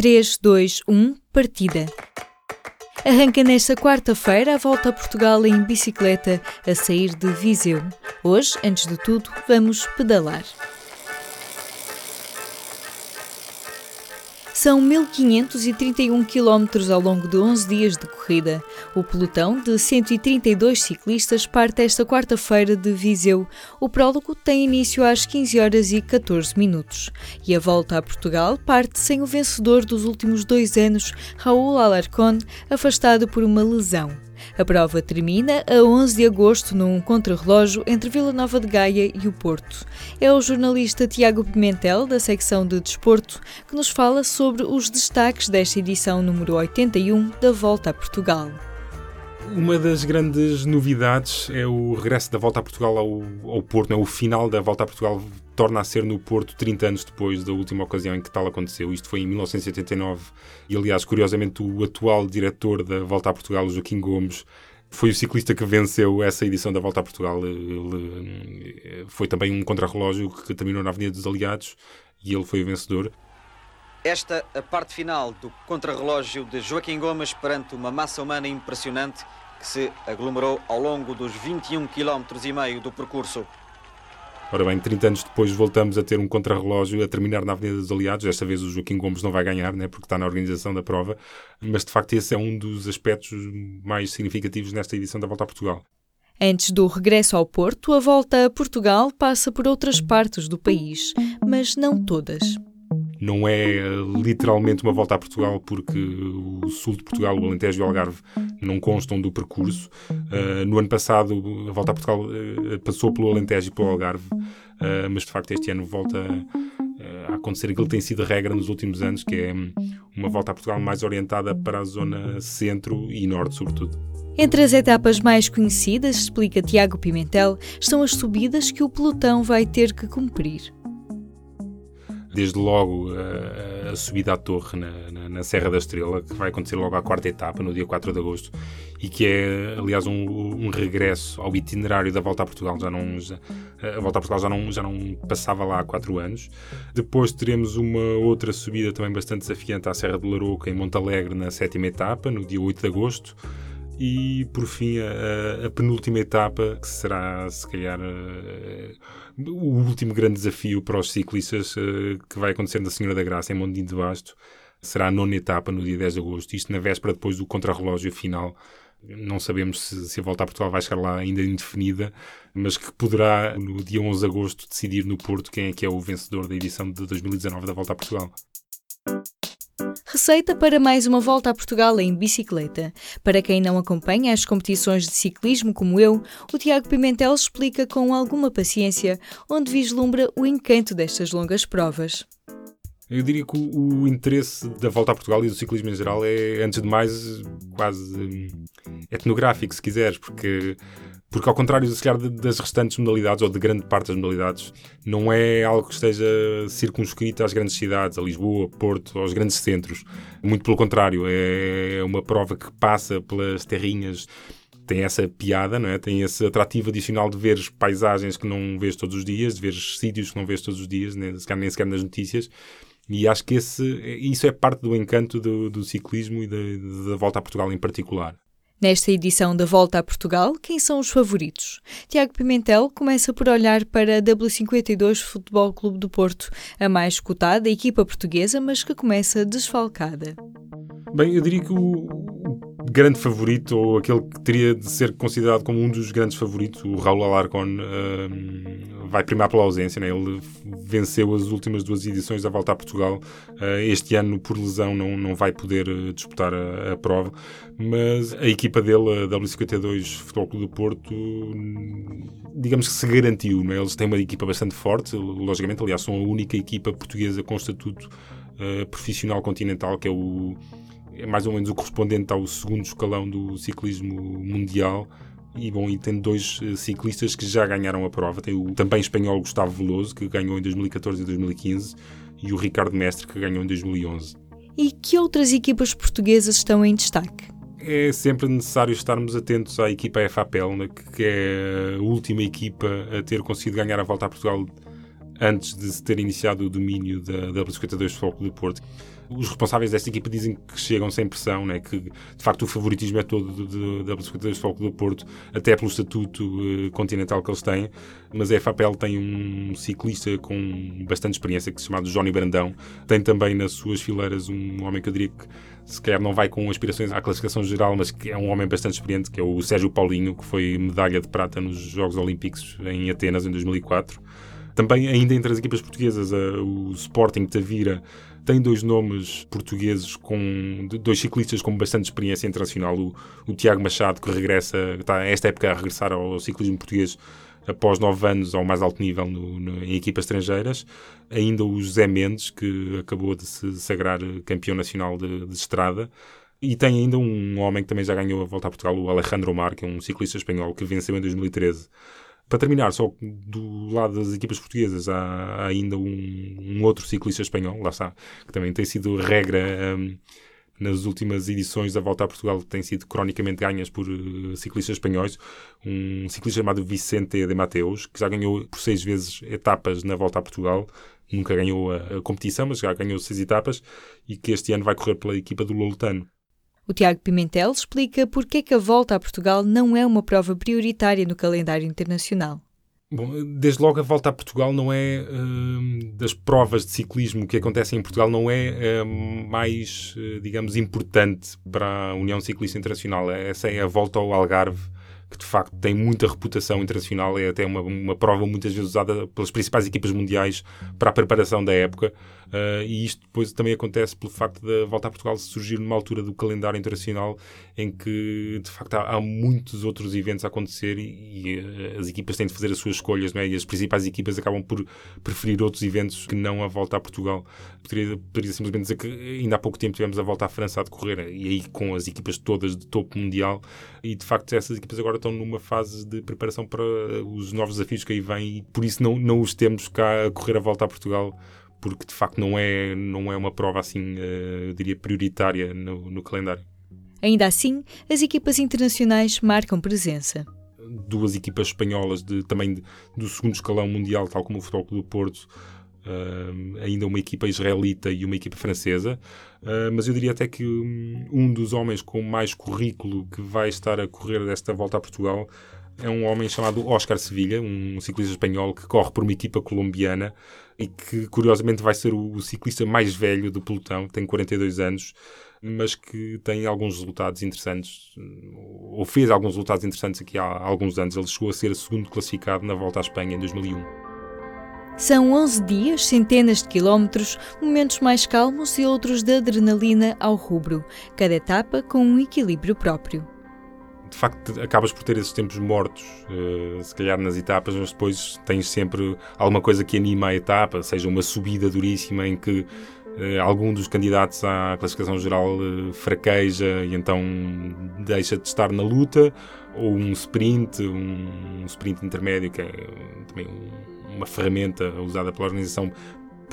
3, 2, 1, partida. Arranca nesta quarta-feira a volta a Portugal em bicicleta a sair de Viseu. Hoje, antes de tudo, vamos pedalar. São 1.531 km ao longo de 11 dias de corrida. O pelotão de 132 ciclistas parte esta quarta-feira de Viseu. O prólogo tem início às 15 horas e 14 minutos. E a volta a Portugal parte sem o vencedor dos últimos dois anos, Raul Alarcón, afastado por uma lesão. A prova termina a 11 de agosto num contrarrelógio entre Vila Nova de Gaia e o Porto. É o jornalista Tiago Pimentel, da secção de Desporto, que nos fala sobre os destaques desta edição número 81 da Volta a Portugal. Uma das grandes novidades é o regresso da volta a Portugal ao, ao Porto, é? o final da volta a Portugal torna a ser no Porto 30 anos depois da última ocasião em que tal aconteceu. Isto foi em 1989 e, aliás, curiosamente, o atual diretor da volta a Portugal, Joaquim Gomes, foi o ciclista que venceu essa edição da Volta a Portugal. Ele eh, foi também um contrarrelógio que terminou na Avenida dos Aliados e ele foi o vencedor. Esta a parte final do contrarrelógio de Joaquim Gomes perante uma massa humana impressionante que se aglomerou ao longo dos 21 km e meio do percurso. Ora bem, 30 anos depois voltamos a ter um contrarrelógio a terminar na Avenida dos Aliados. Desta vez o Joaquim Gomes não vai ganhar, né, porque está na organização da prova, mas de facto esse é um dos aspectos mais significativos nesta edição da Volta a Portugal. Antes do regresso ao Porto, a volta a Portugal passa por outras partes do país, mas não todas não é literalmente uma volta a Portugal, porque o sul de Portugal, o Alentejo e o Algarve não constam do percurso. Uh, no ano passado, a volta a Portugal uh, passou pelo Alentejo e pelo Algarve, uh, mas de facto este ano volta a acontecer aquilo que tem sido regra nos últimos anos, que é uma volta a Portugal mais orientada para a zona centro e norte, sobretudo. Entre as etapas mais conhecidas, explica Tiago Pimentel, estão as subidas que o pelotão vai ter que cumprir desde logo a, a subida à torre na, na, na, Serra da Estrela, que vai acontecer logo à quarta etapa, no dia 4 de agosto, e que é, aliás, um, um regresso ao itinerário da Volta a Portugal. Já não, já, a Volta a Portugal já não, já não passava lá há 4 anos. Depois teremos uma outra subida também bastante desafiante à Serra de Larouca, em Montalegre, na sétima etapa, no dia 8 de agosto e por fim a, a, penúltima etapa que será se calhar o último grande desafio para os ciclistas uh, que vai acontecer na Senhora da Graça, em Mondinho de Basto, será a nona etapa no dia 10 de agosto. Isto na véspera depois do contrarrelógio final. Não sabemos se, se a volta a Portugal vai chegar lá ainda indefinida, mas que poderá, no dia 11 de agosto, decidir no Porto quem é que é o vencedor da edição de 2019 da Volta a Portugal. Receita para mais uma volta a Portugal em bicicleta. Para quem não acompanha as competições de ciclismo como eu, o Tiago Pimentel explica com alguma paciência onde vislumbra o encanto destas longas provas. Eu diria que o, interesse da volta a Portugal e do ciclismo em geral é, antes de mais, quase hum, etnográfico, se quiseres, porque porque, ao contrário, se calhar, das restantes modalidades, ou de grande parte das modalidades, não é algo que esteja circunscrito às grandes cidades, a Lisboa, Porto, aos grandes centros. Muito pelo contrário, é uma prova que passa pelas terrinhas tem essa piada, não é? tem esse atrativo adicional de ver paisagens que não vês todos os dias, de ver sítios que não vês todos os dias, nem sequer, nem sequer nas notícias. E acho que esse, isso é parte do encanto do, do ciclismo e da, da volta a Portugal em particular. Nesta edição da Volta a Portugal, quem são os favoritos? Tiago Pimentel começa por olhar para a W52 Futebol Clube do Porto, a mais cotada equipa portuguesa, mas que começa desfalcada. Bem, eu diria que o, grande favorito, ou aquele que teria de ser considerado como um dos grandes favoritos, o Raul Alarcón, uh, vai primar pela ausência. Né? Ele venceu as últimas duas edições da Volta a Portugal. Uh, este ano, por lesão, não, não vai poder uh, disputar a, a, prova. Mas a equipa dele, a W52 Futebol Clube do Porto, digamos que se garantiu. Né? Eles têm uma equipa bastante forte, logicamente. Aliás, são a única equipa portuguesa com estatuto profissional continental, que é o é mais ou menos o correspondente ao segundo escalão do ciclismo mundial. E bom, e tem dois uh, ciclistas que já ganharam a prova. Tem o também espanhol Gustavo Veloso, que ganhou em 2014 e 2015, e o Ricardo Mestre, que ganhou em 2011. E que outras equipas portuguesas estão em destaque? É sempre necessário estarmos atentos à equipa FAPEL, né, que é a última equipa a ter conseguido ganhar a volta a Portugal antes de se ter iniciado o domínio da, da 52 Futebol Clube do Porto. Os responsáveis desta equipa dizem que chegam sem pressão, né? que de facto o favoritismo é todo da 52 Futebol Clube do Porto, até pelo estatuto uh, continental que eles têm, mas a FAPL tem um ciclista com bastante experiência, que se chama Johnny Brandão, tem também nas suas fileiras um homem que eu diria que se calhar não vai com aspirações à classificação geral, mas que é um homem bastante experiente, que é o Sérgio Paulinho, que foi medalha de prata nos Jogos Olímpicos em Atenas em 2004. Também, ainda entre as equipas portuguesas, o Sporting Tavira tem dois nomes portugueses, com dois ciclistas com bastante experiência internacional. O, o Tiago Machado, que regressa, está esta época a regressar ao ciclismo português após nove anos ao mais alto nível no, no, em equipas estrangeiras. Ainda o José Mendes, que acabou de se sagrar campeão nacional de, de estrada. E tem ainda um homem que também já ganhou a volta a Portugal, o Alejandro Mar, que é um ciclista espanhol que venceu em 2013. Para terminar, só do lado das equipas portuguesas há, ainda um, um, outro ciclista espanhol, lá está, que também tem sido regra um, nas últimas edições da Volta a Portugal, têm sido cronicamente ganhas por uh, ciclistas espanhóis. Um ciclista chamado Vicente de Mateus, que já ganhou por seis vezes etapas na Volta a Portugal, nunca ganhou a, a competição, mas já ganhou seis etapas, e que este ano vai correr pela equipa do Lolotano. O Tiago Pimentel explica porque é que a volta a Portugal não é uma prova prioritária no calendário internacional. Bom, desde logo a volta a Portugal não é uh, das provas de ciclismo que acontecem em Portugal não é uh, mais, uh, digamos, importante para a União Ciclista Internacional. Essa é a volta ao Algarve que de facto tem muita reputação internacional, é até uma, uma prova muitas vezes usada pelas principais equipas mundiais para a preparação da época. Uh, e isto depois também acontece pelo facto da volta a Portugal surgir numa altura do calendário internacional em que de facto há, há muitos outros eventos a acontecer e, e uh, as equipas têm de fazer as suas escolhas, não é? e as principais equipas acabam por preferir outros eventos que não a volta a Portugal. Poderia, poderia simplesmente dizer que ainda há pouco tempo tivemos a volta à França a decorrer, e aí com as equipas todas de topo mundial, e de facto essas equipas agora estão numa fase de preparação para os novos desafios que aí vêm e por isso não, não os temos cá a correr a volta a Portugal porque de facto não é, não é uma prova assim, uh, eu diria, prioritária no, no calendário. Ainda assim, as equipas internacionais marcam presença duas equipas espanholas de, também de, do segundo escalão mundial, tal como o Futebol Clube do Porto, uh, ainda uma equipa israelita e uma equipa francesa. Uh, mas eu diria até que um, um, dos homens com mais currículo que vai estar a correr desta volta a Portugal é um homem chamado Oscar Sevilha, um ciclista espanhol que corre por uma equipa colombiana e que curiosamente vai ser o, ciclista mais velho do pelotão, tem 42 anos, mas que tem alguns resultados interessantes, ou fez alguns resultados interessantes aqui há, há alguns anos. Ele chegou a ser segundo classificado na Volta à Espanha em 2001. São 11 dias, centenas de quilómetros, momentos mais calmos e outros de adrenalina ao rubro, cada etapa com um equilíbrio próprio de facto acabas por ter esses tempos mortos, uh, se calhar nas etapas, mas depois tens sempre alguma coisa que anima a etapa, seja uma subida duríssima em que uh, algum dos candidatos à classificação geral uh, fraqueja e então deixa de estar na luta, ou um sprint, um, um sprint intermédio, que é também um, uma ferramenta usada pela organização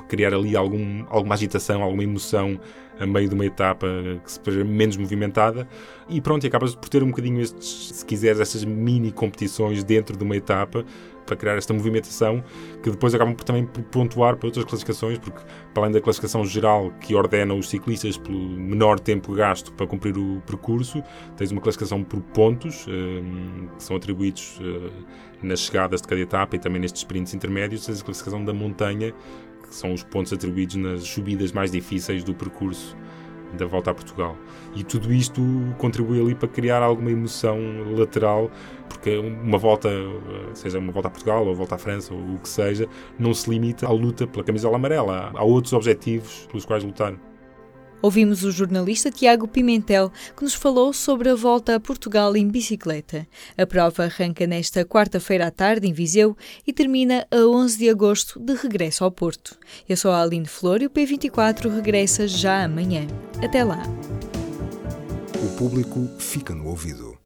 criar ali algum, alguma agitação, alguma emoção a meio de uma etapa que seja menos movimentada. E pronto, e acabas por ter um bocadinho estes, se quiseres, estas mini competições dentro de uma etapa para criar esta movimentação que depois acabam por, também por pontuar para outras classificações, porque para além da classificação geral que ordena os ciclistas pelo menor tempo gasto para cumprir o percurso, tens uma classificação por pontos um, que são atribuídos uh, nas chegadas de cada etapa e também nestes sprints intermédios, tens a classificação da montanha que são os pontos atribuídos nas subidas mais difíceis do percurso da volta a Portugal. E tudo isto contribui ali para criar alguma emoção lateral, porque uma volta, seja uma volta a Portugal ou volta à França ou o que seja, não se limita à luta pela camisola amarela. Há outros objetivos pelos quais lutar. Ouvimos o jornalista Tiago Pimentel, que nos falou sobre a volta a Portugal em bicicleta. A prova arranca nesta quarta-feira à tarde em Viseu e termina a 11 de agosto de regresso ao Porto. Eu sou a Aline Flor e o P24 regressa já amanhã. Até lá. O público fica no ouvido.